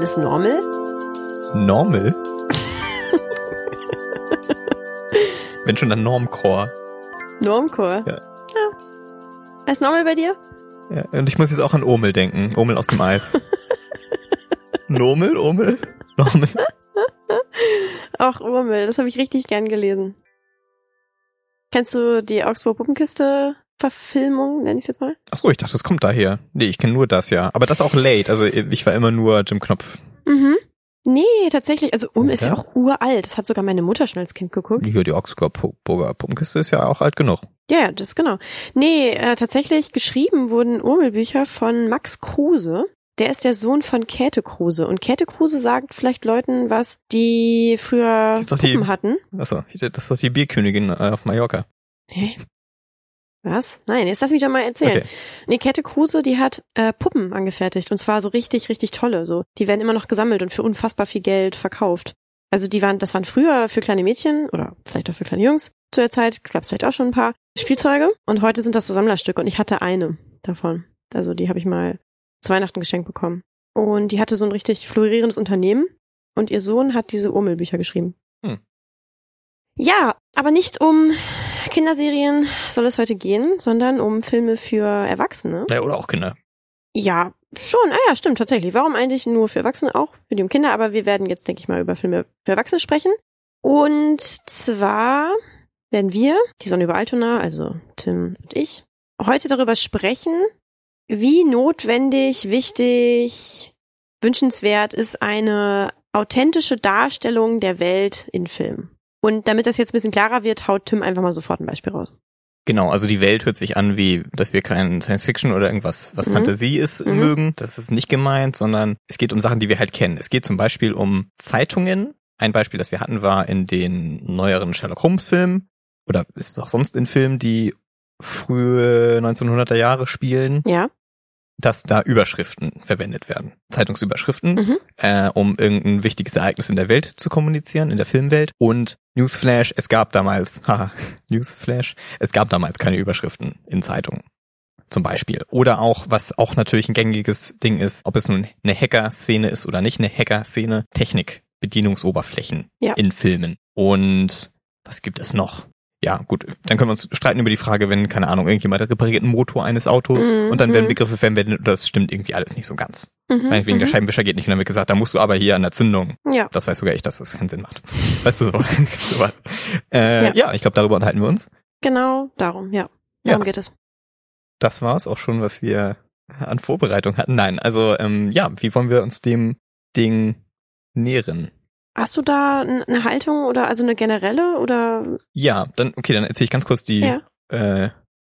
alles normal? Normal? Wenn schon dann Normcore. Normcore? Ja. ja. Alles normal bei dir? Ja, und ich muss jetzt auch an Omel denken. Omel aus dem Eis. Nomel, Omel, Normel. Ach, Urmel, das habe ich richtig gern gelesen. Kennst du die Augsburg Puppenkiste Verfilmung, nenne ich jetzt mal? Ach so, ich dachte, das kommt daher. Nee, ich kenne nur das ja. Aber das auch late. Also ich war immer nur Jim Knopf. Mhm. Nee, tatsächlich. Also Urmel ist ja Ja? auch uralt. Das hat sogar meine Mutter schon als Kind geguckt. Hier, die Augsburger Puppenkiste ist ja auch alt genug. Ja, ja, das genau. Nee, äh, tatsächlich geschrieben wurden Urmelbücher von Max Kruse. Der ist der Sohn von Käthe Kruse. Und Käthe Kruse sagt vielleicht Leuten was, die früher doch die- Puppen hatten. Achso, das ist doch die Bierkönigin äh, auf Mallorca. Hä? Was? Nein, jetzt lass mich doch mal erzählen. Okay. Nee, Käthe Kruse, die hat äh, Puppen angefertigt und zwar so richtig, richtig tolle. So, die werden immer noch gesammelt und für unfassbar viel Geld verkauft. Also die waren, das waren früher für kleine Mädchen oder vielleicht auch für kleine Jungs zu der Zeit, gab es vielleicht auch schon ein paar Spielzeuge und heute sind das so Sammlerstücke und ich hatte eine davon. Also die habe ich mal zu Weihnachten geschenkt bekommen. Und die hatte so ein richtig florierendes Unternehmen und ihr Sohn hat diese Urmelbücher geschrieben. Hm. Ja, aber nicht um Kinderserien soll es heute gehen, sondern um Filme für Erwachsene. Ja, oder auch Kinder. Ja, schon. Ah ja, stimmt, tatsächlich. Warum eigentlich nur für Erwachsene auch? Für die um Kinder, aber wir werden jetzt, denke ich mal, über Filme für Erwachsene sprechen. Und zwar werden wir, die Sonne über Altona, also Tim und ich, heute darüber sprechen, wie notwendig, wichtig, wünschenswert ist eine authentische Darstellung der Welt in Filmen. Und damit das jetzt ein bisschen klarer wird, haut Tim einfach mal sofort ein Beispiel raus. Genau, also die Welt hört sich an wie, dass wir kein Science Fiction oder irgendwas, was Mhm. Fantasie ist, Mhm. mögen. Das ist nicht gemeint, sondern es geht um Sachen, die wir halt kennen. Es geht zum Beispiel um Zeitungen. Ein Beispiel, das wir hatten, war in den neueren Sherlock Holmes Filmen oder ist es auch sonst in Filmen, die frühe 1900er Jahre spielen, Ja? dass da Überschriften verwendet werden. Zeitungsüberschriften, Mhm. äh, um irgendein wichtiges Ereignis in der Welt zu kommunizieren, in der Filmwelt. Und Newsflash, es gab damals, haha, Newsflash, es gab damals keine Überschriften in Zeitungen. Zum Beispiel. Oder auch, was auch natürlich ein gängiges Ding ist, ob es nun eine Hacker-Szene ist oder nicht eine Hacker-Szene, Technik, Bedienungsoberflächen Ja. in Filmen. Und was gibt es noch? Ja, gut, dann können wir uns streiten über die Frage, wenn, keine Ahnung, irgendjemand repariert einen Motor eines Autos Mhm, und dann werden mhm. Begriffe verwendet und das stimmt irgendwie alles nicht so ganz. Mhm. Meinetwegen, der mhm. Scheibenwischer geht nicht und dann wird gesagt, da musst du aber hier an der Zündung. Ja. Das weiß sogar ich, dass das keinen Sinn macht. Weißt du so? so was. Äh, Ja. ja. ich glaube, darüber unterhalten wir uns. Genau, darum, ja. Darum Ja. geht es. Das war's auch schon, was wir an Vorbereitung hatten. Nein, also ähm, ja, wie wollen wir uns dem Ding nähren? Hast du da eine Haltung oder also eine generelle oder Ja, dann okay, dann erzähle ich ganz kurz die ja? äh,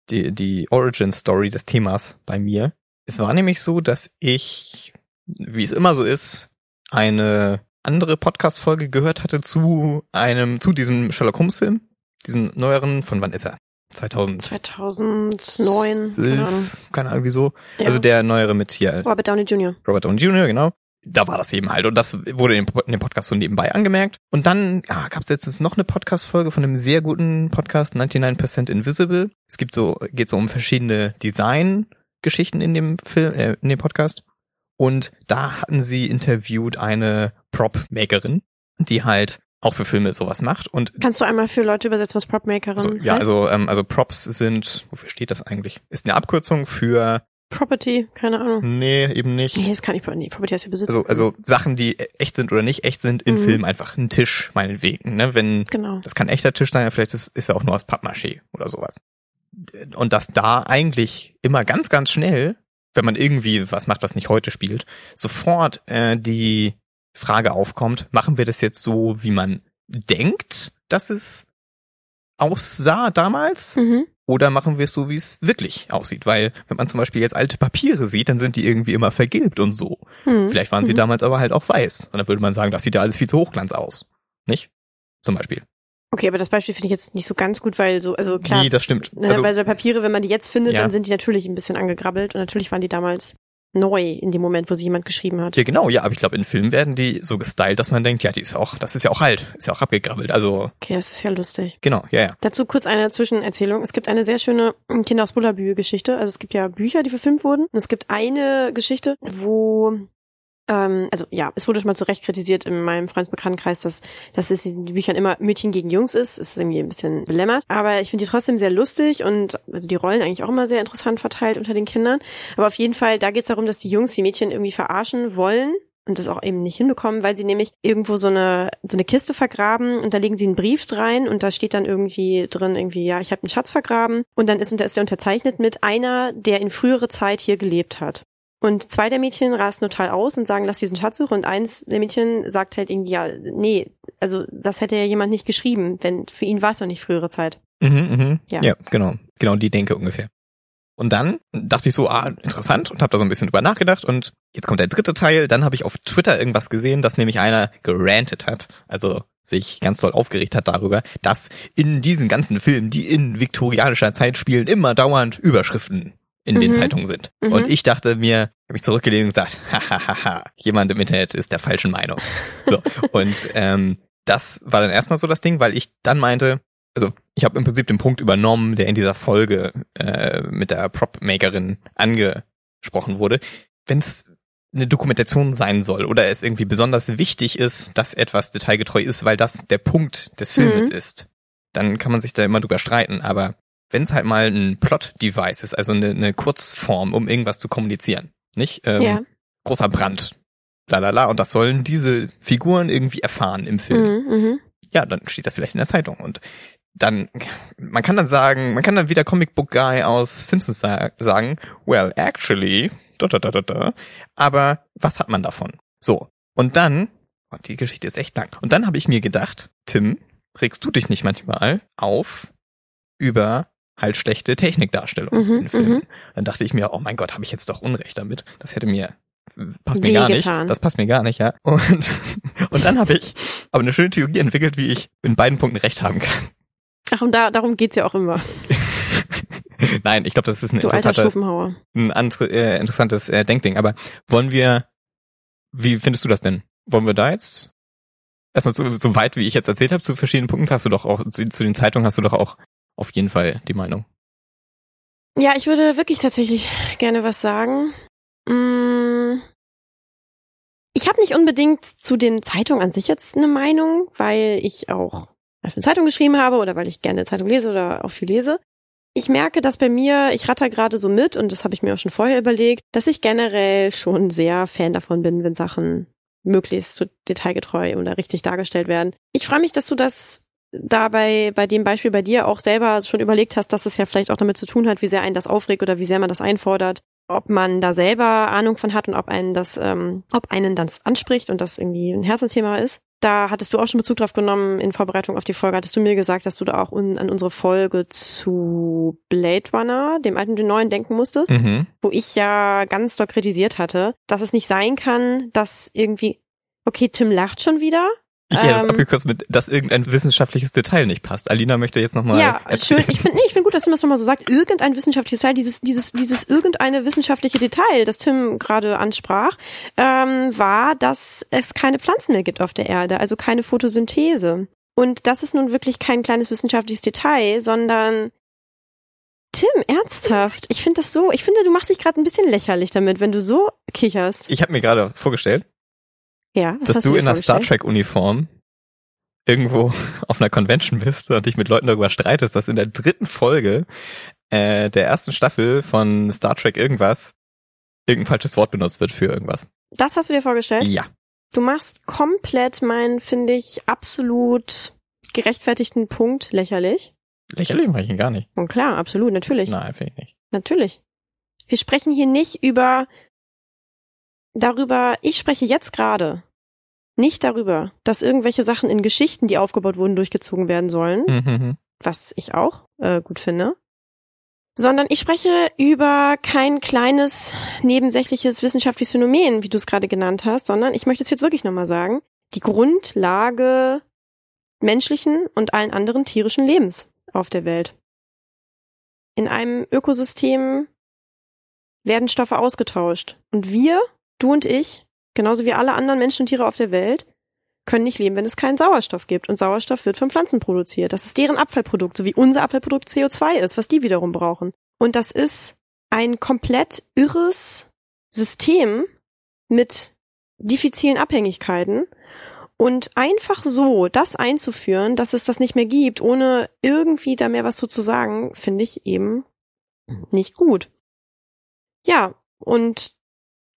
die die Origin Story des Themas bei mir. Es war nämlich so, dass ich, wie es immer so ist, eine andere Podcast-Folge gehört hatte zu einem, zu diesem Sherlock Holmes-Film, diesem neueren, von wann ist er? 2000. 2009, keine Ahnung. 12, keine Ahnung wieso. Ja. Also der neuere mit hier Robert Downey Jr. Robert Downey Jr., genau. Da war das eben halt. Und das wurde in dem, Podcast so nebenbei angemerkt. Und dann ah, gab es jetzt noch eine Podcast-Folge von einem sehr guten Podcast, 99% Invisible. Es gibt so, geht so um verschiedene Design-Geschichten in dem Film, äh, in dem Podcast. Und da hatten sie interviewt eine Prop-Makerin, die halt auch für Filme sowas macht. Und Kannst du einmal für Leute übersetzen, was Propmakerin also, ja, heißt? also, ähm, also Props sind, wofür steht das eigentlich? Ist eine Abkürzung für, Property, keine Ahnung. nee, eben nicht. Nee, das kann ich nee, Property heißt ja Besitz. Also, also Sachen, die echt sind oder nicht echt sind, in Mhm. Filmen einfach ein Tisch, meinetwegen. Ne? Wenn, genau. das kann echter Tisch sein, vielleicht ist, ist er auch nur aus Pappmaché oder sowas. Und dass da eigentlich immer ganz, ganz schnell, wenn man irgendwie was macht, was nicht heute spielt, sofort äh, die Frage aufkommt, machen wir das jetzt so, wie man denkt, dass es aussah damals? Mhm. Oder machen wir es so, wie es wirklich aussieht? Weil, wenn man zum Beispiel jetzt alte Papiere sieht, dann sind die irgendwie immer vergilbt und so. Mhm. Vielleicht waren sie Mhm. damals aber halt auch weiß. Und dann würde man sagen, das sieht ja alles viel zu hochglanz aus. Nicht? Zum Beispiel. Okay, aber das Beispiel finde ich jetzt nicht so ganz gut, weil so, also klar, Nee, das stimmt. ne, Also, bei so Papiere, wenn man die jetzt findet, Ja. dann sind die natürlich ein bisschen angegrabbelt und natürlich waren die damals neu in dem Moment, wo sie jemand geschrieben hat. ja, genau, ja, aber ich glaube, in Filmen werden die so gestylt, dass man denkt, ja, die ist auch, das ist ja auch alt, ist ja auch abgegrabbelt. Also, Okay, das ist ja lustig. genau, ja, ja. Dazu kurz eine Zwischenerzählung. Es gibt eine sehr schöne Kinder aus Bullerbü Geschichte. Also es gibt ja Bücher, die verfilmt wurden. Und es gibt eine Geschichte, wo ähm, also ja, es wurde schon mal zu Recht kritisiert in meinem Freundesbekanntenkreis, dass, dass es in den Büchern immer Mädchen gegen Jungs ist. Das ist irgendwie ein bisschen belämmert. Aber ich finde die trotzdem sehr lustig und also die Rollen eigentlich auch immer sehr interessant verteilt unter den Kindern. Aber auf jeden Fall, da geht es darum, dass die Jungs die Mädchen irgendwie verarschen wollen und das auch eben nicht hinbekommen, weil sie nämlich irgendwo so eine so eine Kiste vergraben und da legen sie einen Brief rein und da steht dann irgendwie drin irgendwie ja ich habe einen Schatz vergraben und dann ist, ist der unterzeichnet mit einer, der in frühere Zeit hier gelebt hat. Und zwei der Mädchen rasten total aus und sagen, lass diesen Schatz suchen. Und eins der Mädchen sagt halt irgendwie, ja, nee, also das hätte ja jemand nicht geschrieben, denn für ihn war es doch nicht frühere Zeit. Mhm, mhm. Ja. ja, genau. Genau die Denke ungefähr. Und dann dachte ich so, ah, interessant und habe da so ein bisschen drüber nachgedacht und jetzt kommt der dritte Teil. Dann habe ich auf Twitter irgendwas gesehen, dass nämlich einer gerantet hat, also sich ganz doll aufgeregt hat darüber, dass in diesen ganzen Filmen, die in viktorianischer Zeit spielen, immer dauernd Überschriften in mhm. den Zeitungen sind. Mhm. Und ich dachte mir, habe ich zurückgelehnt und gesagt, hahaha, jemand im Internet ist der falschen Meinung. So und ähm, das war dann erstmal so das Ding, weil ich dann meinte, also ich habe im Prinzip den Punkt übernommen, der in dieser Folge äh, mit der Prop-Makerin angesprochen wurde. Wenn es eine Dokumentation sein soll oder es irgendwie besonders wichtig ist, dass etwas detailgetreu ist, weil das der Punkt des Filmes mhm. ist, dann kann man sich da immer drüber streiten. Aber wenn es halt mal ein Plot-Device ist, also eine, eine Kurzform, um irgendwas zu kommunizieren, nicht? Ähm, ja. Großer Brand, lalala, und das sollen diese Figuren irgendwie erfahren im Film. Mhm, mh. Ja, dann steht das vielleicht in der Zeitung und dann, man kann dann sagen, man kann dann wieder Comic Book Guy aus Simpsons sagen, well, actually, da, da, da, da, da, aber was hat man davon? So, und dann, oh, die Geschichte ist echt lang, und dann habe ich mir gedacht, Tim, regst du dich nicht manchmal auf über halt schlechte Technikdarstellung mhm, in Filmen. Mhm. Dann dachte ich mir, oh mein Gott, habe ich jetzt doch Unrecht damit. Das hätte mir passt mir gar nicht. Das passt mir gar nicht, ja. Und und dann habe ich aber eine schöne Theorie entwickelt, wie ich in beiden Punkten recht haben kann. Ach, und da, darum geht's ja auch immer. Nein, ich glaube, das ist ein, interessantes, ein andere, äh, interessantes äh, Denkding. Aber wollen wir, wie findest du das denn? Wollen wir da jetzt erstmal so, so weit, wie ich jetzt erzählt habe, zu verschiedenen Punkten hast du doch auch, zu, zu den Zeitungen hast du doch auch auf jeden Fall die Meinung. Ja, ich würde wirklich tatsächlich gerne was sagen. Mm. Ich habe nicht unbedingt zu den Zeitungen an sich jetzt eine Meinung, weil ich auch eine Zeitung geschrieben habe oder weil ich gerne Zeitung lese oder auch viel lese. Ich merke, dass bei mir, ich ratter gerade so mit und das habe ich mir auch schon vorher überlegt, dass ich generell schon sehr Fan davon bin, wenn Sachen möglichst detailgetreu oder richtig dargestellt werden. Ich freue mich, dass du das dabei bei dem Beispiel bei dir auch selber schon überlegt hast, dass es ja vielleicht auch damit zu tun hat, wie sehr einen das aufregt oder wie sehr man das einfordert, ob man da selber Ahnung von hat und ob einen das, ähm, ob einen das anspricht und das irgendwie ein Herzensthema ist. Da hattest du auch schon Bezug drauf genommen in Vorbereitung auf die Folge, hattest du mir gesagt, dass du da auch un an unsere Folge zu Blade Runner, dem alten und dem neuen, denken musstest, mhm. wo ich ja ganz doll kritisiert hatte, dass es nicht sein kann, dass irgendwie Okay, Tim lacht schon wieder. Ich hätte es ähm, abgekürzt mit, dass irgendein wissenschaftliches Detail nicht passt. Alina möchte jetzt nochmal. Ja, erzählen. schön. Ich finde nee, ich finde gut, dass Tim das nochmal so sagt. Irgendein wissenschaftliches Detail, dieses, dieses, dieses irgendeine wissenschaftliche Detail, das Tim gerade ansprach, ähm, war, dass es keine Pflanzen mehr gibt auf der Erde, also keine Photosynthese. Und das ist nun wirklich kein kleines wissenschaftliches Detail, sondern Tim, ernsthaft? Ich finde das so, ich finde, du machst dich gerade ein bisschen lächerlich damit, wenn du so kicherst. Ich habe mir gerade vorgestellt, ja, was dass du, du in einer Star Trek Uniform irgendwo auf einer Convention bist und dich mit Leuten darüber streitest, dass in der dritten Folge äh, der ersten Staffel von Star Trek irgendwas irgendein falsches Wort benutzt wird für irgendwas. Das hast du dir vorgestellt? Ja. Du machst komplett meinen, finde ich, absolut gerechtfertigten Punkt lächerlich. Lächerlich mache ich ihn gar nicht. Und klar, absolut, natürlich. Nein, finde ich nicht. Natürlich. Wir sprechen hier nicht über darüber, ich spreche jetzt gerade nicht darüber, dass irgendwelche Sachen in Geschichten, die aufgebaut wurden, durchgezogen werden sollen, mhm. was ich auch äh, gut finde, sondern ich spreche über kein kleines nebensächliches wissenschaftliches Phänomen, wie du es gerade genannt hast, sondern ich möchte es jetzt wirklich nochmal sagen, die Grundlage menschlichen und allen anderen tierischen Lebens auf der Welt. In einem Ökosystem werden Stoffe ausgetauscht und wir Du und ich, genauso wie alle anderen Menschen und Tiere auf der Welt, können nicht leben, wenn es keinen Sauerstoff gibt. Und Sauerstoff wird von Pflanzen produziert. Das ist deren Abfallprodukt, so wie unser Abfallprodukt CO2 ist, was die wiederum brauchen. Und das ist ein komplett irres System mit diffizilen Abhängigkeiten. Und einfach so das einzuführen, dass es das nicht mehr gibt, ohne irgendwie da mehr was zu, zu sagen, finde ich eben nicht gut. Ja, und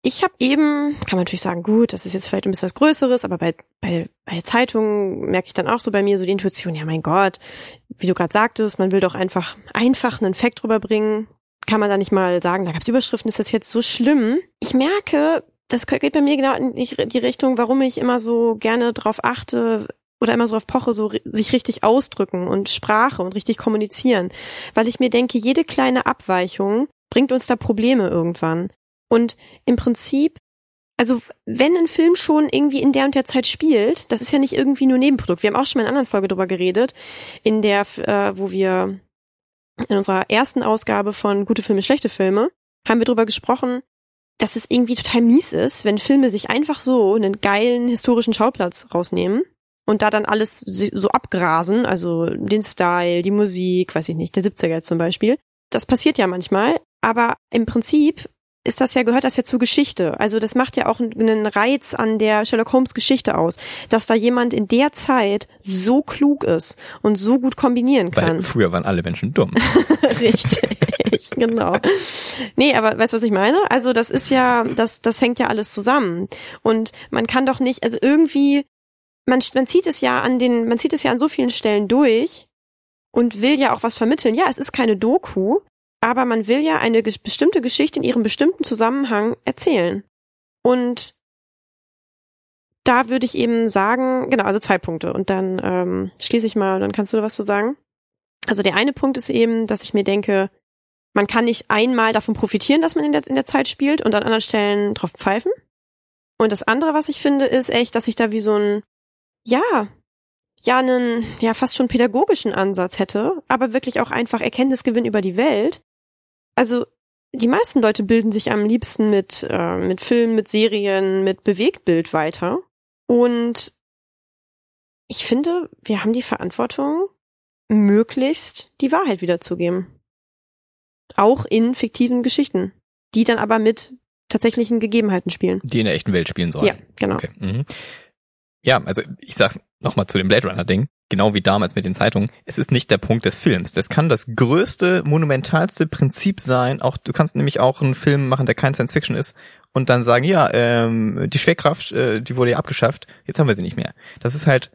ich habe eben, kann man natürlich sagen, gut, das ist jetzt vielleicht ein bisschen was Größeres, aber bei, bei, bei Zeitungen merke ich dann auch so bei mir so die Intuition, ja mein Gott, wie du gerade sagtest, man will doch einfach einfach einen Fact rüberbringen. Kann man da nicht mal sagen, da gab es Überschriften, ist das jetzt so schlimm? Ich merke, das geht bei mir genau in die Richtung, warum ich immer so gerne drauf achte, oder immer so auf Poche, so sich richtig ausdrücken und Sprache und richtig kommunizieren. Weil ich mir denke, jede kleine Abweichung bringt uns da Probleme irgendwann. Und im Prinzip, also wenn ein Film schon irgendwie in der und der Zeit spielt, das ist ja nicht irgendwie nur Nebenprodukt. Wir haben auch schon mal in einer anderen Folge drüber geredet, in der, äh, wo wir in unserer ersten Ausgabe von Gute Filme, schlechte Filme, haben wir drüber gesprochen, dass es irgendwie total mies ist, wenn Filme sich einfach so einen geilen historischen Schauplatz rausnehmen und da dann alles so abgrasen, also den Style, die Musik, weiß ich nicht, der 70er zum Beispiel. Das passiert ja manchmal, aber im Prinzip ist das ja, gehört das ja zur Geschichte. Also das macht ja auch einen Reiz an der Sherlock Holmes Geschichte aus, dass da jemand in der Zeit so klug ist und so gut kombinieren kann. Weil früher waren alle Menschen dumm. Richtig, genau. Nee, aber weißt du, was ich meine? Also das ist ja, das, das hängt ja alles zusammen. Und man kann doch nicht, also irgendwie, man, man zieht es ja an den, man zieht es ja an so vielen Stellen durch und will ja auch was vermitteln. Ja, es ist keine Doku, aber man will ja eine bestimmte Geschichte in ihrem bestimmten Zusammenhang erzählen. Und da würde ich eben sagen, genau, also zwei Punkte. Und dann ähm, schließe ich mal, dann kannst du was zu sagen. Also der eine Punkt ist eben, dass ich mir denke, man kann nicht einmal davon profitieren, dass man in der, in der Zeit spielt und an anderen Stellen drauf pfeifen. Und das andere, was ich finde, ist echt, dass ich da wie so ein, ja, ja einen ja fast schon pädagogischen Ansatz hätte, aber wirklich auch einfach Erkenntnisgewinn über die Welt. Also die meisten Leute bilden sich am liebsten mit äh, mit Filmen, mit Serien, mit Bewegtbild weiter und ich finde, wir haben die Verantwortung, möglichst die Wahrheit wiederzugeben. Auch in fiktiven Geschichten, die dann aber mit tatsächlichen Gegebenheiten spielen. Die in der echten Welt spielen sollen. Ja, genau. Okay. Mhm. Ja, also ich sag nochmal zu dem Blade Runner Ding, genau wie damals mit den Zeitungen, es ist nicht der Punkt des Films. Das kann das größte, monumentalste Prinzip sein. Auch du kannst nämlich auch einen Film machen, der kein Science Fiction ist und dann sagen, ja, ähm, die Schwerkraft, äh, die wurde ja abgeschafft, jetzt haben wir sie nicht mehr. Das ist halt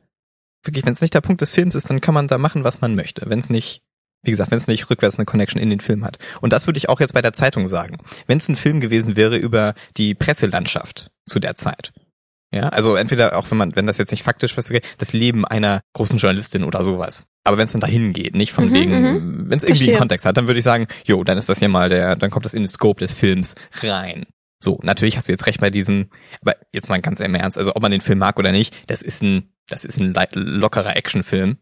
wirklich, wenn es nicht der Punkt des Films ist, dann kann man da machen, was man möchte. Wenn es nicht wie gesagt, wenn es nicht rückwärts eine Connection in den Film hat. Und das würde ich auch jetzt bei der Zeitung sagen. Wenn es ein Film gewesen wäre über die Presselandschaft zu der Zeit, ja, also entweder auch wenn man, wenn das jetzt nicht faktisch was das Leben einer großen Journalistin oder sowas. Aber wenn es dann dahin geht, nicht von Mhm, wegen, mhm. wenn es irgendwie einen Kontext hat, dann würde ich sagen, jo, dann ist das ja mal der, dann kommt das in den Scope des Films rein. So, natürlich hast du jetzt recht bei diesem, aber jetzt mal ganz im Ernst, also ob man den Film mag oder nicht, das ist ein, das ist ein lockerer Actionfilm.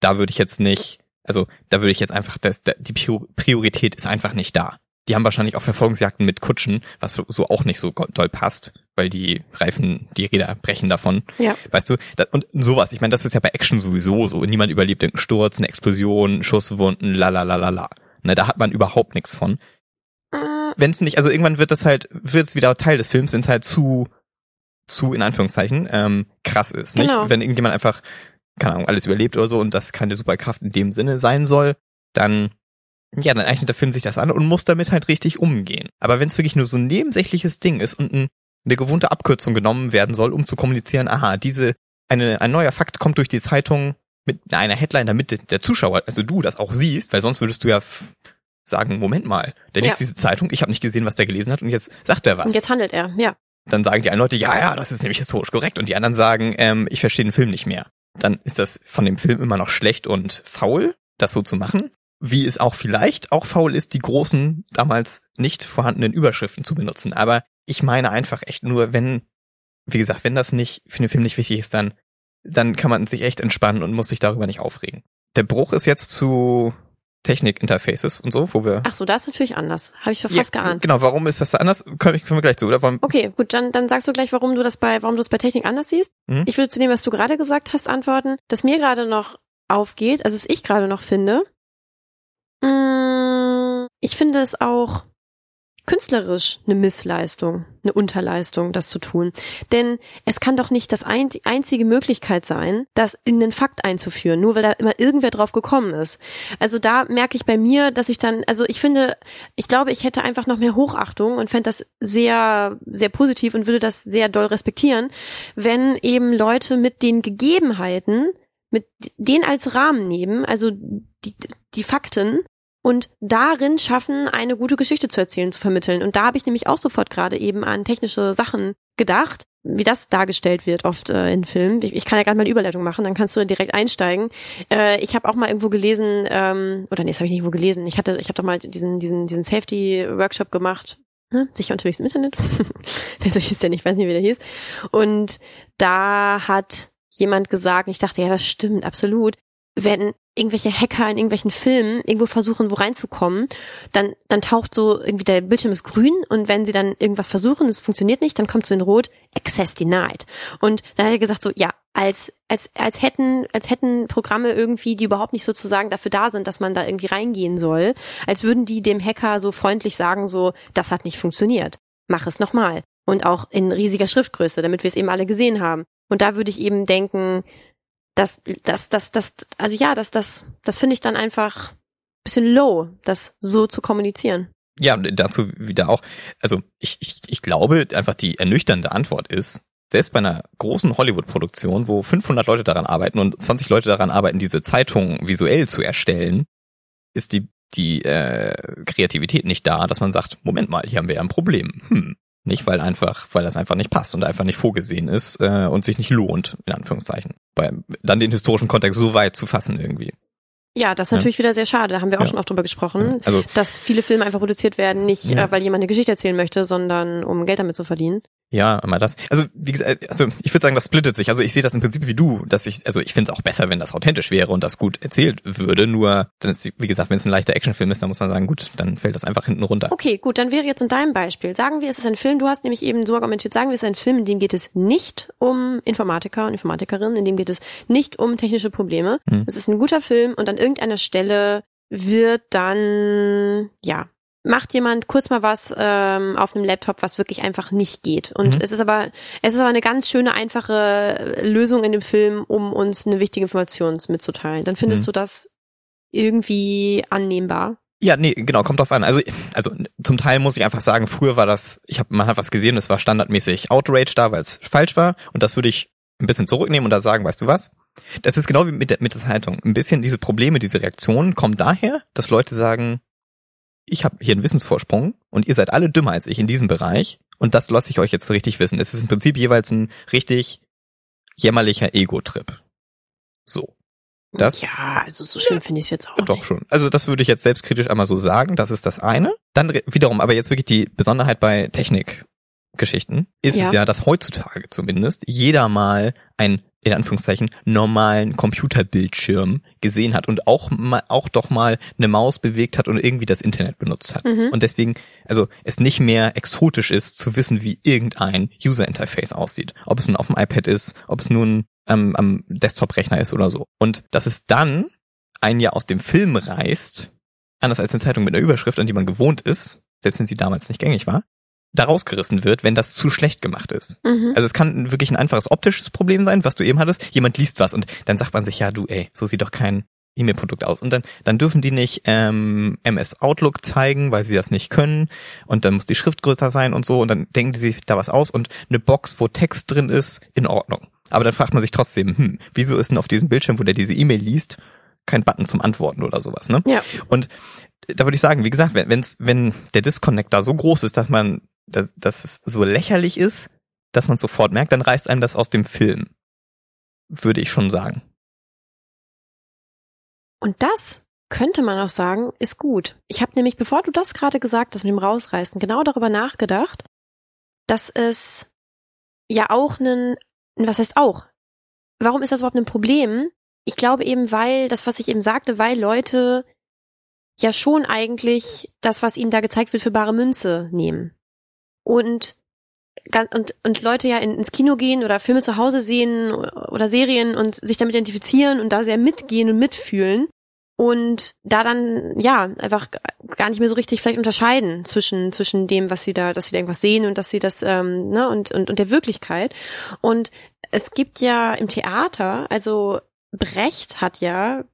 Da würde ich jetzt nicht, also da würde ich jetzt einfach, das, da- die Prior- Priorität ist einfach nicht da. Die haben wahrscheinlich auch Verfolgungsjagden mit Kutschen, was so auch nicht so doll passt, weil die Reifen, die Räder brechen davon. Ja. Weißt du, das, und sowas, ich meine, das ist ja bei Action sowieso so. Niemand überlebt irgendeinen Sturz, eine Explosion, Schusswunden, la la la la la. Ne, da hat man überhaupt nichts von. Äh, Wenn es nicht, also irgendwann wird das halt, wird es wieder Teil des Films, wenn es halt zu, zu, in Anführungszeichen, ähm, krass ist. Nicht? Genau. Wenn irgendjemand einfach, keine Ahnung, alles überlebt oder so und das keine Superkraft in dem Sinne sein soll, dann ja, dann eignet der Film sich das an und muss damit halt richtig umgehen. Aber wenn es wirklich nur so ein nebensächliches Ding ist und ein, eine gewohnte Abkürzung genommen werden soll, um zu kommunizieren, aha, diese, eine, ein neuer Fakt kommt durch die Zeitung mit einer Headline, damit der Zuschauer, also du das auch siehst, weil sonst würdest du ja sagen, Moment mal, der liest Ja. diese Zeitung, ich habe nicht gesehen, was der gelesen hat und jetzt sagt er was. und jetzt handelt er, ja. Dann sagen die einen Leute, ja, ja, das ist nämlich historisch korrekt und die anderen sagen, ähm, ich verstehe den Film nicht mehr. Dann ist das von dem Film immer noch schlecht und faul, das so zu machen. Wie es auch vielleicht auch faul ist, die großen, damals nicht vorhandenen Überschriften zu benutzen. Aber ich meine einfach echt nur, wenn, wie gesagt, wenn das nicht für den Film nicht wichtig ist, dann, dann kann man sich echt entspannen und muss sich darüber nicht aufregen. Der Bruch ist jetzt zu Technik-Interfaces und so, wo wir Ach so, das ist natürlich anders. Habe ich mir fast ja, geahnt. Genau, warum ist das anders? Können, können wir gleich zu, oder? Warum, Okay, gut, dann, dann sagst du gleich, warum du das bei, warum du es bei Technik anders siehst. Mhm. Ich würde zu dem, was du gerade gesagt hast, antworten, dass mir gerade noch aufgeht, also was ich gerade noch finde. Mm, Ich finde es auch künstlerisch eine Missleistung, eine Unterleistung, das zu tun. Denn es kann doch nicht das ein, die einzige Möglichkeit sein, das in den Fakt einzuführen, nur weil da immer irgendwer drauf gekommen ist. Also da merke ich bei mir, dass ich dann, also ich finde, ich glaube, ich hätte einfach noch mehr Hochachtung und fände das sehr, sehr positiv und würde das sehr doll respektieren, wenn eben Leute mit den Gegebenheiten, mit denen als Rahmen nehmen, also die, die Fakten, und darin schaffen, eine gute Geschichte zu erzählen, zu vermitteln. Und da habe ich nämlich auch sofort gerade eben an technische Sachen gedacht, wie das dargestellt wird oft äh, in Filmen. Ich, ich kann ja gerade mal eine Überleitung machen, dann kannst du direkt einsteigen. Äh, ich habe auch mal irgendwo gelesen, ähm, oder nee, das habe ich nicht irgendwo gelesen. Ich hatte, ich habe doch mal diesen, diesen, diesen Safety-Workshop gemacht. Ne? Sicher unterwegs im Internet. der so hieß ja nicht, weiß nicht, wie der hieß. Und da hat jemand gesagt, ich dachte, ja, das stimmt, absolut wenn irgendwelche Hacker in irgendwelchen Filmen irgendwo versuchen, wo reinzukommen, dann, dann taucht so irgendwie der Bildschirm ist grün und wenn sie dann irgendwas versuchen, es funktioniert nicht, dann kommt so in rot, Access denied. Und dann hat er gesagt so, ja, als, als, als hätten, als hätten Programme irgendwie, die überhaupt nicht sozusagen dafür da sind, dass man da irgendwie reingehen soll, als würden die dem Hacker so freundlich sagen so, das hat nicht funktioniert. Mach es nochmal. Und auch in riesiger Schriftgröße, damit wir es eben alle gesehen haben. Und da würde ich eben denken, das, das, das, das, also ja, das, das, das finde ich dann einfach bisschen low, das so zu kommunizieren. Ja, dazu wieder auch, also ich, ich, ich glaube einfach die ernüchternde Antwort ist, selbst bei einer großen Hollywood-Produktion, wo 500 Leute daran arbeiten und 20 Leute daran arbeiten, diese Zeitung visuell zu erstellen, ist die, die äh, Kreativität nicht da, dass man sagt, Moment mal, hier haben wir ja ein Problem. Hm, nicht, weil einfach, weil das einfach nicht passt und einfach nicht vorgesehen ist äh, und sich nicht lohnt, in Anführungszeichen. Bei, dann den historischen Kontext so weit zu fassen irgendwie. Ja, das ist natürlich ja. wieder sehr schade. Da haben wir auch ja. schon oft drüber gesprochen, also, dass viele Filme einfach produziert werden, nicht ja. äh, weil jemand eine Geschichte erzählen möchte, sondern um Geld damit zu verdienen. Ja, immer das. Also wie gesagt, also ich würde sagen, das splittet sich. Also ich sehe das im Prinzip wie du, dass ich, also ich finde es auch besser, wenn das authentisch wäre und das gut erzählt würde. Nur, dann ist, wie gesagt, wenn es ein leichter Actionfilm ist, dann muss man sagen, gut, dann fällt das einfach hinten runter. Okay, gut, dann wäre jetzt in deinem Beispiel, sagen wir, es ist ein Film, du hast nämlich eben so argumentiert, sagen wir, es ist ein Film, in dem geht es nicht um Informatiker und Informatikerinnen, in dem geht es nicht um technische Probleme. Hm. Es ist ein guter Film und an irgendeiner Stelle wird dann, ja, macht jemand kurz mal was ähm, auf einem Laptop, was wirklich einfach nicht geht. Und mhm. es ist aber es ist aber eine ganz schöne einfache Lösung in dem Film, um uns eine wichtige Information mitzuteilen. Dann findest mhm. du das irgendwie annehmbar? Ja, nee, genau, kommt drauf an. Also, also zum Teil muss ich einfach sagen, früher war das, ich habe man hat was gesehen, es war standardmäßig Outrage da, weil es falsch war. Und das würde ich ein bisschen zurücknehmen und da sagen, weißt du was? Das ist genau wie mit der, mit der Haltung. Ein bisschen diese Probleme, diese Reaktionen kommen daher, dass Leute sagen, ich habe hier einen Wissensvorsprung und ihr seid alle dümmer als ich in diesem Bereich und das lasse ich euch jetzt richtig wissen. Es ist im Prinzip jeweils ein richtig jämmerlicher Ego-Trip. So. Das, ja, also so schlimm finde ich es jetzt auch. Doch nicht. schon. Also das würde ich jetzt selbstkritisch einmal so sagen. Das ist das eine. Dann wiederum, aber jetzt wirklich die Besonderheit bei Technikgeschichten ist ja. es ja, dass heutzutage zumindest jeder mal ein in Anführungszeichen normalen Computerbildschirm gesehen hat und auch mal, auch doch mal eine Maus bewegt hat und irgendwie das Internet benutzt hat. Mhm. Und deswegen, also es nicht mehr exotisch ist zu wissen, wie irgendein User Interface aussieht. Ob es nun auf dem iPad ist, ob es nun ähm, am Desktop-Rechner ist oder so. Und dass es dann ein Jahr aus dem Film reißt, anders als eine Zeitung mit einer Überschrift, an die man gewohnt ist, selbst wenn sie damals nicht gängig war, da rausgerissen wird, wenn das zu schlecht gemacht ist. Mhm. Also es kann wirklich ein einfaches optisches Problem sein, was du eben hattest. Jemand liest was und dann sagt man sich, ja du, ey, so sieht doch kein E-Mail-Produkt aus. Und dann, dann dürfen die nicht ähm, MS Outlook zeigen, weil sie das nicht können. Und dann muss die Schrift größer sein und so. Und dann denken die sich da was aus und eine Box, wo Text drin ist, in Ordnung. Aber dann fragt man sich trotzdem, hm, wieso ist denn auf diesem Bildschirm, wo der diese E-Mail liest, kein Button zum Antworten oder sowas, ne? Ja. Und da würde ich sagen, wie gesagt, wenn, wenn's, wenn der Disconnect da so groß ist, dass man dass, dass es so lächerlich ist, dass man sofort merkt, dann reißt einem das aus dem Film. Würde ich schon sagen. Und das könnte man auch sagen, ist gut. Ich habe nämlich, bevor du das gerade gesagt hast mit dem Rausreißen, genau darüber nachgedacht, dass es ja auch einen, was heißt auch? Warum ist das überhaupt ein Problem? Ich glaube eben, weil, das, was ich eben sagte, weil Leute ja schon eigentlich das, was ihnen da gezeigt wird, für bare Münze nehmen und und, und Leute ja in, ins Kino gehen oder Filme zu Hause sehen oder Serien und sich damit identifizieren und da sehr mitgehen und mitfühlen und da dann ja einfach gar nicht mehr so richtig vielleicht unterscheiden zwischen zwischen dem, was sie da, dass sie da irgendwas sehen und dass sie das ähm, ne und und und der Wirklichkeit. Und es gibt ja im Theater, also Brecht hat ja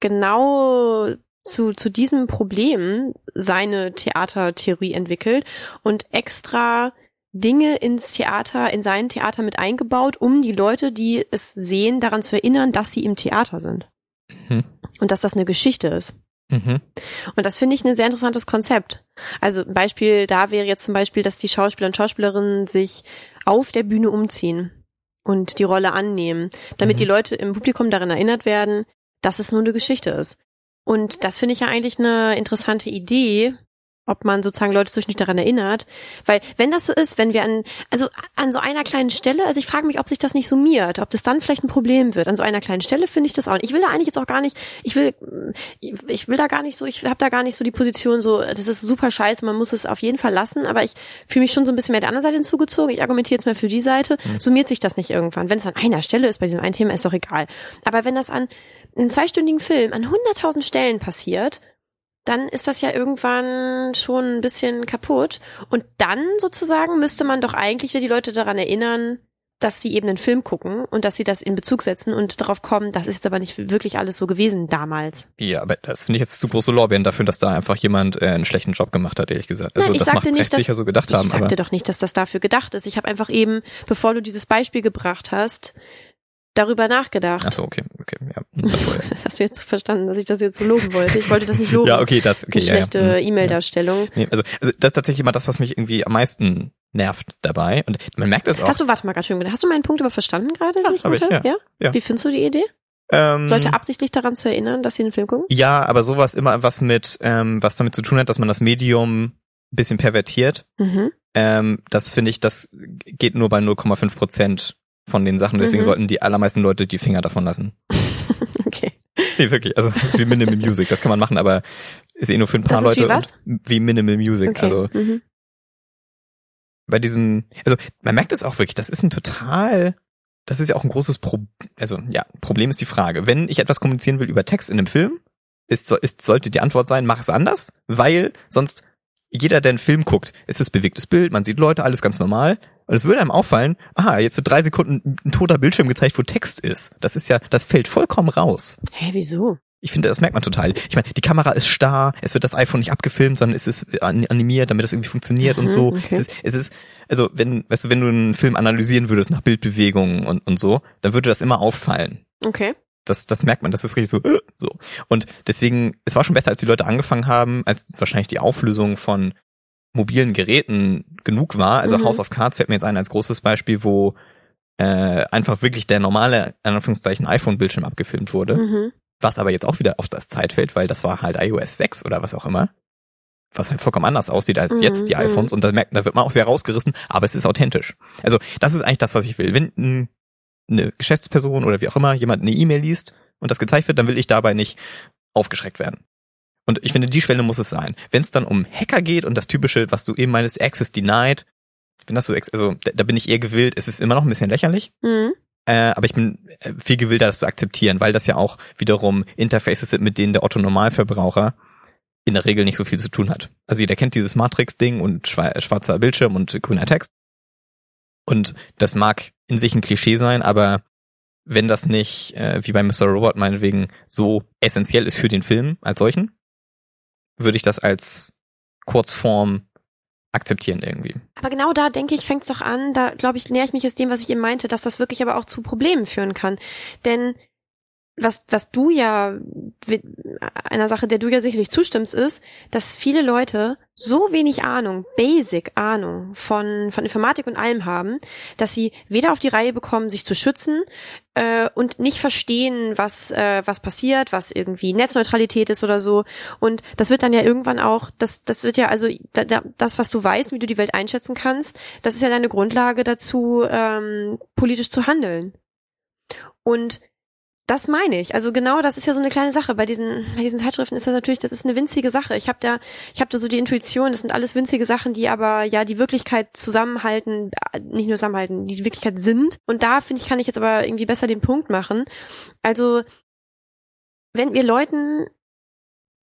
genau zu zu diesem Problem seine Theatertheorie entwickelt und extra Dinge ins Theater, in sein Theater mit eingebaut, um die Leute, die es sehen, daran zu erinnern, dass sie im Theater sind. Mhm und dass das eine Geschichte ist. Mhm. Und das finde ich ein sehr interessantes Konzept. Also ein Beispiel da wäre jetzt zum Beispiel, dass die Schauspieler und Schauspielerinnen sich auf der Bühne umziehen und die Rolle annehmen, damit mhm. die Leute im Publikum daran erinnert werden, dass es nur eine Geschichte ist. Und das finde ich ja eigentlich eine interessante Idee, ob man sozusagen Leute zwischendurch daran erinnert. Weil wenn das so ist, wenn wir an, also an so einer kleinen Stelle, also ich frage mich, ob sich das nicht summiert, ob das dann vielleicht ein Problem wird. An so einer kleinen Stelle finde ich das auch. Ich will da eigentlich jetzt auch gar nicht, ich will, ich will da gar nicht so, ich habe da gar nicht so die Position so, das ist super scheiße, man muss es auf jeden Fall lassen, aber ich fühle mich schon so ein bisschen mehr der anderen Seite hinzugezogen. Ich argumentiere jetzt mal für die Seite. Mhm. Summiert sich das nicht irgendwann? Wenn es an einer Stelle ist bei diesem einen Thema, ist doch egal. Aber wenn das an einem zweistündigen Film an hunderttausend Stellen passiert dann ist das ja irgendwann schon ein bisschen kaputt. Und dann sozusagen müsste man doch eigentlich wieder die Leute daran erinnern, dass sie eben einen Film gucken und dass sie das in Bezug setzen und darauf kommen, das ist aber nicht wirklich alles so gewesen damals. Ja, aber das finde ich jetzt zu große Lorbeeren dafür, dass da einfach jemand äh, einen schlechten Job gemacht hat, ehrlich gesagt. Also Nein, das macht nicht, dass, sicher so gedacht ich haben. Ich sagte doch nicht, dass das dafür gedacht ist. Ich habe einfach eben, bevor du dieses Beispiel gebracht hast, darüber nachgedacht. Ach so, okay, okay, ja. Das hast du jetzt verstanden, dass ich das jetzt so loben wollte. Ich wollte das nicht loben. ja, okay, das, okay, Die schlechte ja, ja. E-Mail-Darstellung. Nee, also, also, das ist tatsächlich immer das, was mich irgendwie am meisten nervt dabei. Und man merkt es auch. Hast du, warte mal, ganz schön, hast du meinen Punkt aber verstanden gerade? Ja, hab ich, ja. ja. ja. Wie findest du die Idee? Ähm, Leute absichtlich daran zu erinnern, dass sie den Film gucken? Ja, aber sowas immer was mit, ähm, was damit zu tun hat, dass man das Medium ein bisschen pervertiert. Mhm. Ähm, das finde ich, das geht nur bei 0,5 Prozent von den Sachen. Deswegen mhm. sollten die allermeisten Leute die Finger davon lassen. Okay. Nee, wirklich. Also das ist wie Minimal Music. Das kann man machen, aber ist eh nur für ein paar das Leute. Wie was? Wie Minimal Music. Okay. Also mhm. bei diesem, also man merkt es auch wirklich, das ist ein total, das ist ja auch ein großes Problem. Also ja, Problem ist die Frage. Wenn ich etwas kommunizieren will über Text in einem Film, ist, ist sollte die Antwort sein, mach es anders, weil sonst jeder, der einen Film guckt, ist es bewegtes Bild, man sieht Leute, alles ganz normal. Und es würde einem auffallen, aha, jetzt wird drei Sekunden ein toter Bildschirm gezeigt, wo Text ist. Das ist ja, das fällt vollkommen raus. Hä, wieso? Ich finde, das merkt man total. Ich meine, die Kamera ist starr, es wird das iPhone nicht abgefilmt, sondern es ist animiert, damit das irgendwie funktioniert mhm, und so. Okay. Es ist, es ist, also wenn, weißt du, wenn du einen Film analysieren würdest nach Bildbewegungen und, und so, dann würde das immer auffallen. Okay. Das, das merkt man, das ist richtig so, äh, so. Und deswegen, es war schon besser, als die Leute angefangen haben, als wahrscheinlich die Auflösung von mobilen Geräten genug war. Also mhm. House of Cards fällt mir jetzt ein als großes Beispiel, wo äh, einfach wirklich der normale, in Anführungszeichen, iPhone-Bildschirm abgefilmt wurde. Mhm. Was aber jetzt auch wieder auf das Zeitfeld, weil das war halt iOS 6 oder was auch immer. Was halt vollkommen anders aussieht als mhm. jetzt die mhm. iPhones. Und da merkt, da wird man auch sehr rausgerissen, aber es ist authentisch. Also das ist eigentlich das, was ich will. Wenn eine Geschäftsperson oder wie auch immer jemand eine E-Mail liest und das gezeigt wird, dann will ich dabei nicht aufgeschreckt werden. Und ich finde, die Schwelle muss es sein. Wenn es dann um Hacker geht und das typische, was du eben meinst, Access Denied, wenn das so, also da, da bin ich eher gewillt, es ist immer noch ein bisschen lächerlich. Mhm. Äh, aber ich bin äh, viel gewillter, das zu akzeptieren, weil das ja auch wiederum Interfaces sind, mit denen der Otto-Normalverbraucher in der Regel nicht so viel zu tun hat. Also jeder kennt dieses Matrix-Ding und schwarzer Bildschirm und grüner Text. Und das mag in sich ein Klischee sein, aber wenn das nicht, äh, wie bei Mr. Robot meinetwegen, so essentiell ist für den Film als solchen, würde ich das als Kurzform akzeptieren irgendwie. Aber genau da denke ich, fängt es doch an, da glaube ich, näher ich mich jetzt dem, was ich eben meinte, dass das wirklich aber auch zu Problemen führen kann. Denn was, was du ja, einer Sache, der du ja sicherlich zustimmst, ist, dass viele Leute so wenig Ahnung, Basic Ahnung von, von Informatik und allem haben, dass sie weder auf die Reihe bekommen, sich zu schützen, äh, und nicht verstehen, was, äh, was passiert, was irgendwie Netzneutralität ist oder so. Und das wird dann ja irgendwann auch, das, das wird ja, also da, da, das, was du weißt, wie du die Welt einschätzen kannst, das ist ja deine Grundlage dazu, ähm, politisch zu handeln. Und das meine ich. Also genau, das ist ja so eine kleine Sache. Bei diesen, bei diesen Zeitschriften ist das natürlich, das ist eine winzige Sache. Ich habe da, ich habe da so die Intuition. Das sind alles winzige Sachen, die aber ja die Wirklichkeit zusammenhalten, nicht nur zusammenhalten, die die Wirklichkeit sind. Und da finde ich, kann ich jetzt aber irgendwie besser den Punkt machen. Also wenn wir Leuten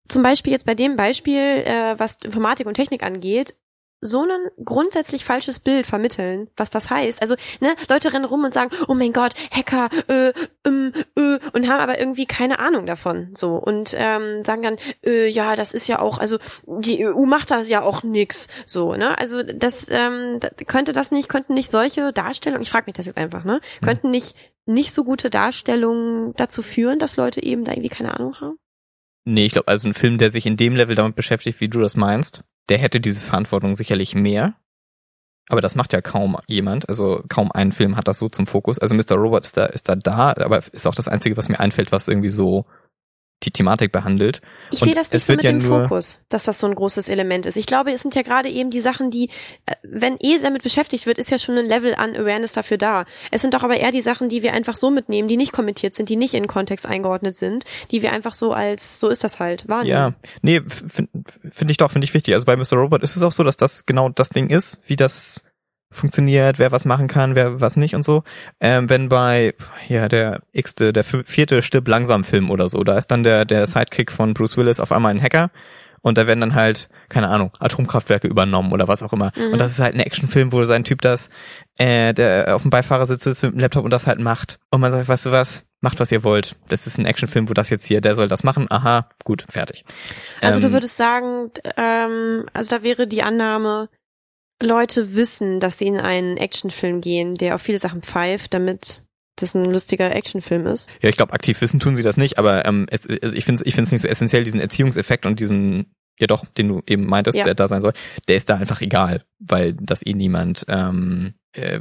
zum Beispiel jetzt bei dem Beispiel, äh, was Informatik und Technik angeht, so ein grundsätzlich falsches Bild vermitteln, was das heißt. Also, ne, Leute rennen rum und sagen, oh mein Gott, Hacker, äh, ähm, äh, und haben aber irgendwie keine Ahnung davon. So. Und ähm, sagen dann, äh, ja, das ist ja auch, also die EU macht das ja auch nix. So, ne? Also das, ähm, das könnte das nicht, könnten nicht solche Darstellungen, ich frage mich das jetzt einfach, ne? Hm. Könnten nicht nicht so gute Darstellungen dazu führen, dass Leute eben da irgendwie keine Ahnung haben? Nee, ich glaube, also ein Film, der sich in dem Level damit beschäftigt, wie du das meinst, der hätte diese Verantwortung sicherlich mehr. Aber das macht ja kaum jemand. Also kaum ein Film hat das so zum Fokus. Also Mr. Robot ist da, ist da da, aber ist auch das Einzige, was mir einfällt, was irgendwie so die Thematik behandelt. Ich sehe das nicht so mit ja dem Fokus, dass das so ein großes Element ist. Ich glaube, es sind ja gerade eben die Sachen, die, äh, wenn eh damit beschäftigt wird, ist ja schon ein Level an Awareness dafür da. Es sind doch aber eher die Sachen, die wir einfach so mitnehmen, die nicht kommentiert sind, die nicht in Kontext eingeordnet sind, die wir einfach so als, so ist das halt, wahrnehmen. Ja, nee, finde find ich doch, finde ich wichtig. Also bei Mr. Robot ist es auch so, dass das genau das Ding ist, wie das funktioniert, wer was machen kann, wer was nicht und so. Ähm, wenn bei ja der x-te, der vierte Stirb langsam Film oder so, da ist dann der der Sidekick von Bruce Willis auf einmal ein Hacker und da werden dann halt keine Ahnung Atomkraftwerke übernommen oder was auch immer. Mhm. Und das ist halt ein Actionfilm, wo sein Typ das äh, der auf dem Beifahrersitz sitzt mit dem Laptop und das halt macht und man sagt, weißt du was, macht was ihr wollt. Das ist ein Actionfilm, wo das jetzt hier, der soll das machen. Aha, gut, fertig. Also Ähm, du würdest sagen, ähm, also da wäre die Annahme, Leute wissen, dass sie in einen Actionfilm gehen, der auf viele Sachen pfeift, damit das ein lustiger Actionfilm ist. Ja, ich glaube, aktiv wissen tun sie das nicht, aber ähm, es, also ich finde es ich find's nicht so essentiell, diesen Erziehungseffekt und diesen, ja doch, den du eben meintest, Ja. der da sein soll, der ist da einfach egal, weil das eh niemand, ähm, äh,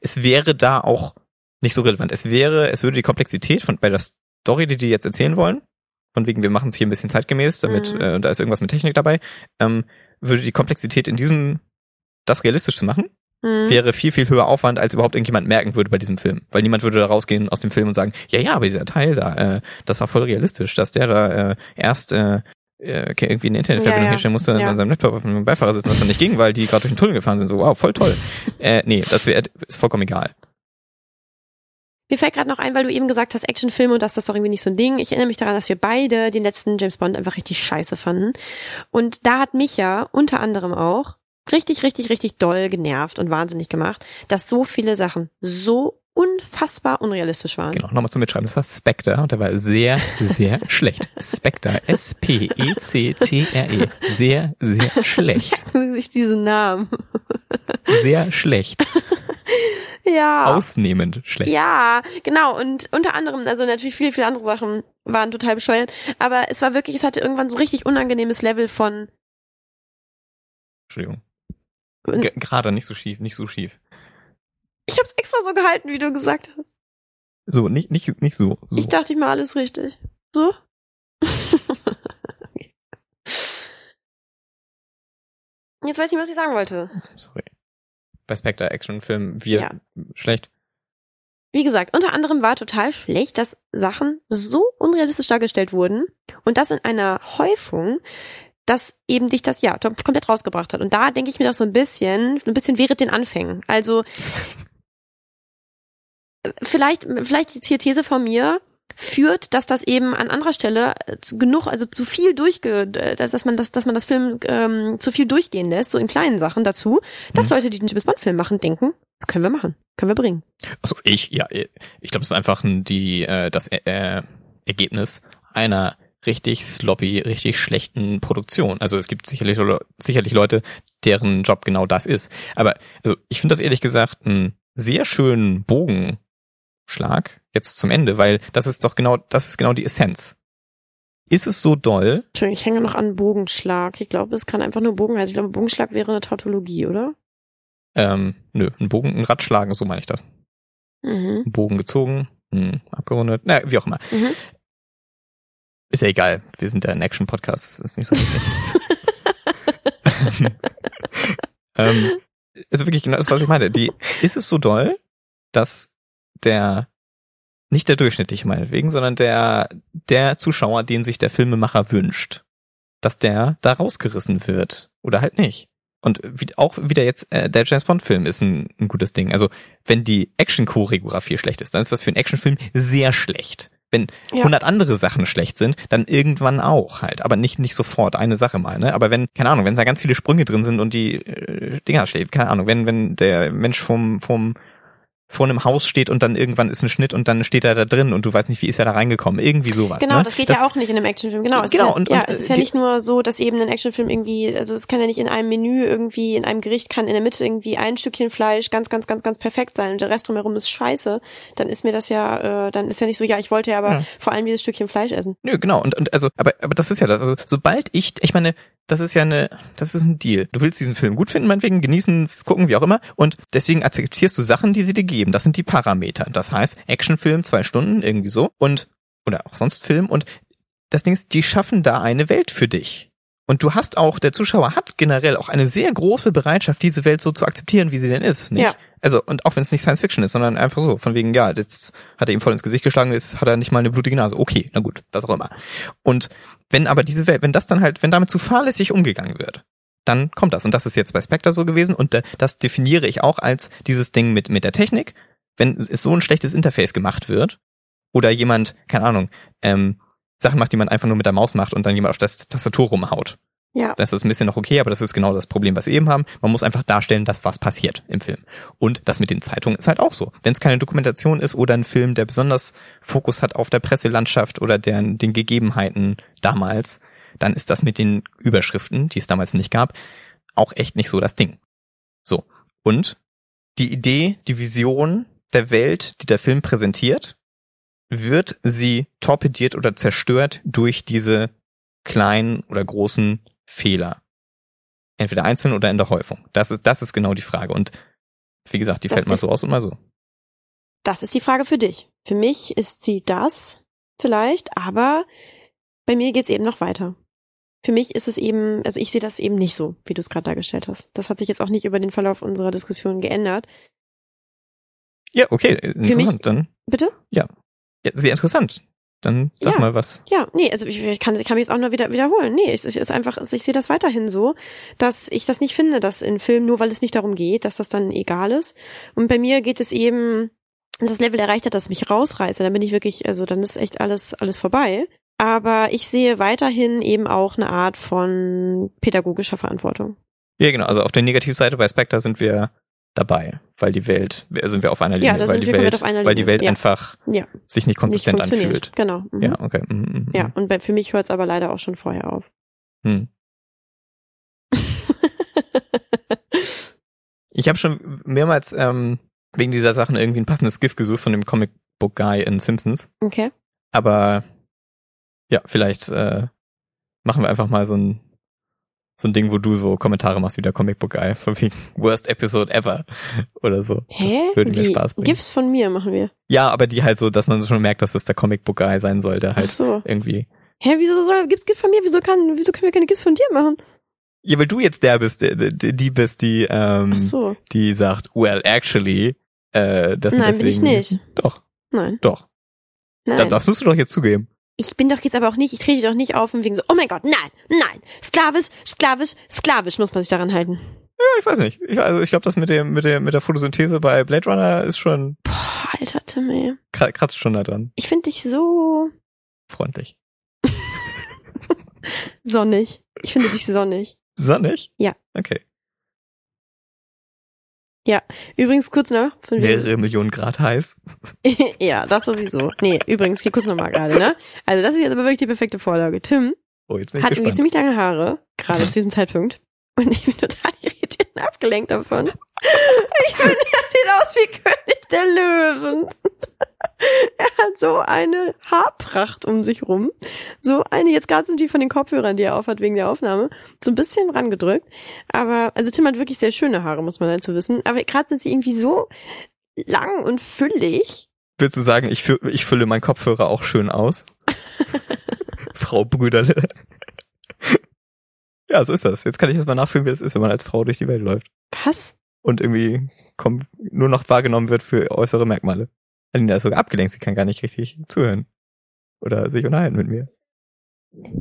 es wäre da auch nicht so relevant. Es wäre, es würde die Komplexität von bei der Story, die die jetzt erzählen wollen, von wegen, wir machen es hier ein bisschen zeitgemäß, damit, Mhm. äh, da ist irgendwas mit Technik dabei, ähm, würde die Komplexität in diesem, das realistisch zu machen, Mhm. wäre viel, viel höher Aufwand, als überhaupt irgendjemand merken würde bei diesem Film. Weil niemand würde da rausgehen aus dem Film und sagen, ja, ja, aber dieser Teil da, äh, das war voll realistisch, dass der da äh, erst äh, äh, irgendwie eine Internetverbindung Ja, ja. herstellen musste Ja. an seinem Laptop auf dem Beifahrer sitzen, das dann nicht ging, weil die gerade durch den Tunnel gefahren sind. So, wow, voll toll. äh, nee, das wäre ist vollkommen egal. Mir fällt gerade noch ein, weil du eben gesagt hast, Actionfilme und das ist doch irgendwie nicht so ein Ding. Ich erinnere mich daran, dass wir beide den letzten James Bond einfach richtig scheiße fanden. Und da hat mich ja unter anderem auch richtig, richtig, richtig doll genervt und wahnsinnig gemacht, dass so viele Sachen so unfassbar unrealistisch waren. Genau, nochmal zum Mitschreiben. Das war Spectre und der war sehr, sehr schlecht. Spectre, S-P-E-C-T-R-E. Sehr, sehr schlecht. Sich diesen Namen. Sehr schlecht. Ja. Ausnehmend schlecht. Ja, genau. Und unter anderem, also natürlich viele, viele andere Sachen waren total bescheuert. Aber es war wirklich, es hatte irgendwann so richtig unangenehmes Level von, Entschuldigung. G Gerade nicht so schief, nicht so schief. ich hab's extra so gehalten, wie du gesagt hast. So, nicht, nicht, nicht so. so. Ich dachte, ich mache alles richtig. So? Jetzt weiß ich nicht, was ich sagen wollte. Sorry. Bei Spectre Actionfilm, wir Ja. schlecht. Wie gesagt, unter anderem war total schlecht, dass Sachen so unrealistisch dargestellt wurden und das in einer Häufung, dass eben dich das ja komplett rausgebracht hat. Und da denke ich mir doch so ein bisschen, ein bisschen während den Anfängen. Also äh, vielleicht, vielleicht jetzt hier These von mir führt, dass das eben an anderer Stelle äh, zu genug, also zu viel durchge, äh, dass, dass man das, dass man das Film ähm, zu viel durchgehen lässt, so in kleinen Sachen dazu, dass Mhm. Leute, die den James Bond Film machen, denken, können wir machen, können wir bringen. Also ich, ja, ich glaube, das ist einfach ein- die, äh, das äh, Ergebnis einer richtig sloppy, richtig schlechten Produktion. Also es gibt sicherlich, sicherlich Leute, deren Job genau das ist. Aber also ich finde das ehrlich gesagt einen sehr schönen Bogenschlag jetzt zum Ende, weil das ist doch genau, das ist genau die Essenz. Ist es so doll? Entschuldigung, ich hänge noch an Bogenschlag. Ich glaube, es kann einfach nur Bogen heißen. Ich glaube, Bogenschlag wäre eine Tautologie, oder? Ähm, nö, ein Bogen, ein Rad schlagen, so meine ich das. Mhm. Bogen gezogen, hm, abgerundet, na, wie auch immer. Mhm. Ist ja egal, wir sind ja ein Action-Podcast, das ist nicht so wichtig. ähm, also wirklich genau das, was ich meine. Die, ist es so doll, dass der, nicht der durchschnittliche meinetwegen, sondern der, der Zuschauer, den sich der Filmemacher wünscht, dass der da rausgerissen wird oder halt nicht. Und wie, auch wieder jetzt, äh, der James Bond Film ist ein, ein gutes Ding. Also, wenn die Action-Choreografie schlecht ist, dann ist das für einen Actionfilm sehr schlecht. Wenn Ja. 100 andere Sachen schlecht sind, dann irgendwann auch halt. Aber nicht, nicht sofort eine Sache mal, ne? Aber wenn, keine Ahnung, wenn da ganz viele Sprünge drin sind und die äh, Dinger steht, keine Ahnung, wenn, wenn der Mensch vom, vom, vor einem Haus steht und dann irgendwann ist ein Schnitt und dann steht er da drin und du weißt nicht, wie ist er da reingekommen. Irgendwie sowas. Genau, ne? das geht ja auch nicht in einem Actionfilm. Genau, es Genau, ist ja, und- ja, und, es ist äh, ja die- nicht nur so, dass eben ein Actionfilm irgendwie, also es kann ja nicht in einem Menü irgendwie, in einem Gericht kann in der Mitte irgendwie ein Stückchen Fleisch ganz, ganz, ganz, ganz perfekt sein und der Rest drumherum ist scheiße. Dann ist mir das ja, äh, dann ist ja nicht so, ja, ich wollte ja aber Ja. vor allem dieses Stückchen Fleisch essen. Nö, genau. Und, und also, aber, aber das ist ja das. Also, sobald ich, ich meine, das ist ja eine, das ist ein Deal. Du willst diesen Film gut finden, meinetwegen, genießen, gucken, wie auch immer. Und deswegen akzeptierst du Sachen, die sie dir geben. Das sind die Parameter. Das heißt, Actionfilm, zwei Stunden, irgendwie so. Und, oder auch sonst Film. Und das Ding ist, die schaffen da eine Welt für dich. Und du hast auch, der Zuschauer hat generell auch eine sehr große Bereitschaft, diese Welt so zu akzeptieren, wie sie denn ist. Nicht? Ja. Also, und auch wenn es nicht Science Fiction ist, sondern einfach so, von wegen, ja, jetzt hat er ihm voll ins Gesicht geschlagen, jetzt hat er nicht mal eine blutige Nase. Okay, na gut, was auch immer. Und wenn aber diese Welt, wenn das dann halt, wenn damit zu fahrlässig umgegangen wird, dann kommt das. Und das ist jetzt bei Spectre so gewesen. Und da- das definiere ich auch als dieses Ding mit, mit der Technik. Wenn es so ein schlechtes Interface gemacht wird, oder jemand, keine Ahnung, ähm, Sachen macht, die man einfach nur mit der Maus macht und dann jemand auf das Tastatur rumhaut. Ja. Das ist ein bisschen noch okay, aber das ist genau das Problem, was wir eben haben. Man muss einfach darstellen, dass was passiert im Film. Und das mit den Zeitungen ist halt auch so. Wenn es keine Dokumentation ist oder ein Film, der besonders Fokus hat auf der Presselandschaft oder der, den Gegebenheiten damals, dann ist das mit den Überschriften, die es damals nicht gab, auch echt nicht so das Ding. So. Und die Idee, die Vision der Welt, die der Film präsentiert, wird sie torpediert oder zerstört durch diese kleinen oder großen Fehler. Entweder einzeln oder in der Häufung. Das ist, das ist genau die Frage. Und wie gesagt, die Das fällt mal so aus und mal so. Das ist die Frage für dich. Für mich ist sie das vielleicht, aber bei mir geht's eben noch weiter. Für mich ist es eben, also ich sehe das eben nicht so, wie du es gerade dargestellt hast. Das hat sich jetzt auch nicht über den Verlauf unserer Diskussion geändert. Ja, okay, interessant. mich- dann, Bitte? ja, sehr interessant. Dann sag Ja. mal was. Ja, nee, also ich, ich kann, ich kann mich jetzt auch nur wieder wiederholen. Nee, es ist einfach, ich sehe das weiterhin so, dass ich das nicht finde, dass in Filmen, nur weil es nicht darum geht, dass das dann egal ist. Und bei mir geht es eben, dass das Level erreicht hat, dass es mich rausreiße. Dann bin ich wirklich, also dann ist echt alles, alles vorbei. Aber ich sehe weiterhin eben auch eine Art von pädagogischer Verantwortung. Ja, genau. Also auf der Negativseite bei Spectre sind wir dabei, weil die Welt, sind wir auf einer Linie, Ja, da weil sind die Welt, auf einer weil die Linie, Welt ja. einfach Ja, sich nicht nicht konsistent funktioniert. anfühlt. Genau. Mhm. Ja, okay. Mhm, mhm, Ja, und bei, für mich hört es aber leider auch schon vorher auf. Hm. Ich habe schon mehrmals ähm, wegen dieser Sachen irgendwie ein passendes GIF gesucht von dem Comic Book Guy in Simpsons. okay. Aber ja, vielleicht äh, machen wir einfach mal so ein so ein Ding, wo du so Kommentare machst wie der Comic Book Guy, von wegen Worst Episode ever oder so. Hä? Das würde mir? Spaß bringen. Gifts von mir machen wir. Ja, aber die halt so, dass man schon merkt, dass das der Comic Book Guy sein soll, der Ach halt so. irgendwie. Hä, wieso soll, gibt's Gift von mir? Wieso kann, wieso können wir keine Gifts von dir machen? Ja, weil du jetzt der bist, die, die bist, die ähm, Ach so. die sagt, well, actually, äh, das Nein, bin ich deswegen. nicht. Doch, Nein. doch. Nein. Da, das musst du doch jetzt zugeben. Ich bin doch jetzt aber auch nicht, ich trete doch nicht auf und wegen so, oh mein Gott, nein, nein, sklavisch, sklavisch, sklavisch muss man sich daran halten. Ja, ich weiß nicht. Ich, also ich glaube, das mit dem mit der mit der Photosynthese bei Blade Runner ist schon Boah, alter Tim, ey. kra- kratzt schon da dran. Ich finde dich so Freundlich. sonnig. Ich finde dich sonnig. Sonnig? Ja. Okay. Übrigens kurz noch, von Mehrere Millionen Grad heiß. ja, das sowieso. Nee, übrigens, hier kurz nochmal gerade, ne? Also das ist jetzt aber wirklich die perfekte Vorlage. Tim Oh, jetzt bin ich hat irgendwie gespannt. ziemlich lange Haare, gerade zu diesem Zeitpunkt. Und ich bin total irritiert und abgelenkt davon. Ich finde, er sieht aus wie König der Löwen. Er hat so eine Haarpracht um sich rum. So eine, jetzt gerade sind die von den Kopfhörern, die er aufhat wegen der Aufnahme, so ein bisschen rangedrückt. Aber, also Tim hat wirklich sehr schöne Haare, muss man dazu wissen. Aber gerade sind sie irgendwie so lang und füllig. Willst du sagen, ich, fü ich fülle meinen Kopfhörer auch schön aus? Frau Brüderle. Ja, so ist das. Jetzt kann ich erst mal nachfühlen, wie das ist, wenn man als Frau durch die Welt läuft. Was? Und irgendwie kommt, nur noch wahrgenommen wird für äußere Merkmale. Alina ist sogar abgelenkt, sie kann gar nicht richtig zuhören. Oder sich unterhalten mit mir.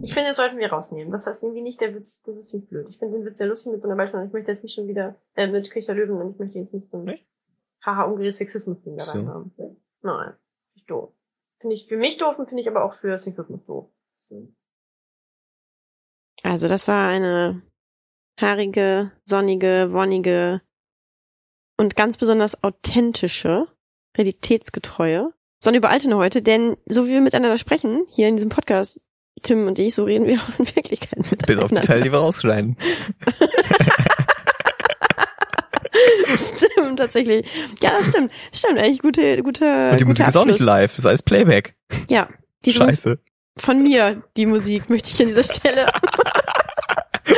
Ich finde, das sollten wir rausnehmen. Das heißt irgendwie nicht der Witz, das ist nicht blöd. Ich finde den Witz sehr lustig mit so einer Beispiel und ich möchte jetzt nicht schon wieder, äh, mit König der Löwen und ich möchte jetzt nicht so ein haha umgedrehtes Sexismus-Ding da So. haben. Nein. Finde ich doof. finde ich für mich doof und finde ich aber auch für Sexismus doof. Also das war eine haarige, sonnige, wonnige und ganz besonders authentische, realitätsgetreue Sonne über Altona heute, denn so wie wir miteinander sprechen, hier in diesem Podcast, Tim und ich, so reden wir auch in Wirklichkeit miteinander. Bis auf die Teile, die wir rausschneiden. stimmt, tatsächlich. Ja, das stimmt. Stimmt, echt gute, gute. Und die Musik ist auch nicht live, das ist alles Playback. Ja. Die Scheiße. Von mir, die Musik, möchte ich an dieser Stelle.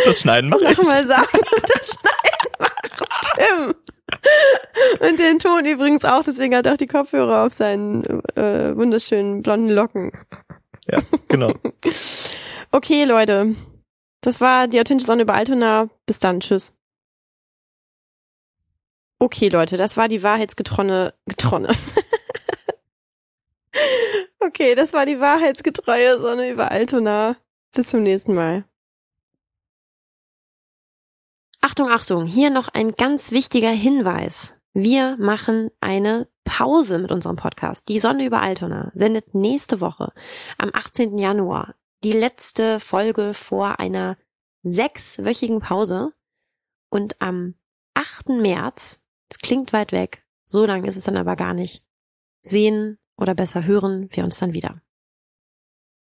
das Schneiden macht ich. mal sagen. Das Schneiden macht Tim. Und den Ton übrigens auch, deswegen hat er auch die Kopfhörer auf seinen äh, wunderschönen blonden Locken. Ja, genau. okay, Leute. Das war die authentische Sonne über Altona. Bis dann. Tschüss. Okay, Leute, das war die wahrheitsgetronne, getronne. okay, das war die wahrheitsgetreue Sonne über Altona. Bis zum nächsten Mal. Achtung, Achtung, hier noch ein ganz wichtiger Hinweis. Wir machen eine Pause mit unserem Podcast. Die Sonne über Altona sendet nächste Woche am 18. Januar die letzte Folge vor einer sechswöchigen Pause und am 8. März es klingt weit weg, so lang ist es dann aber gar nicht. Sehen oder besser hören wir uns dann wieder.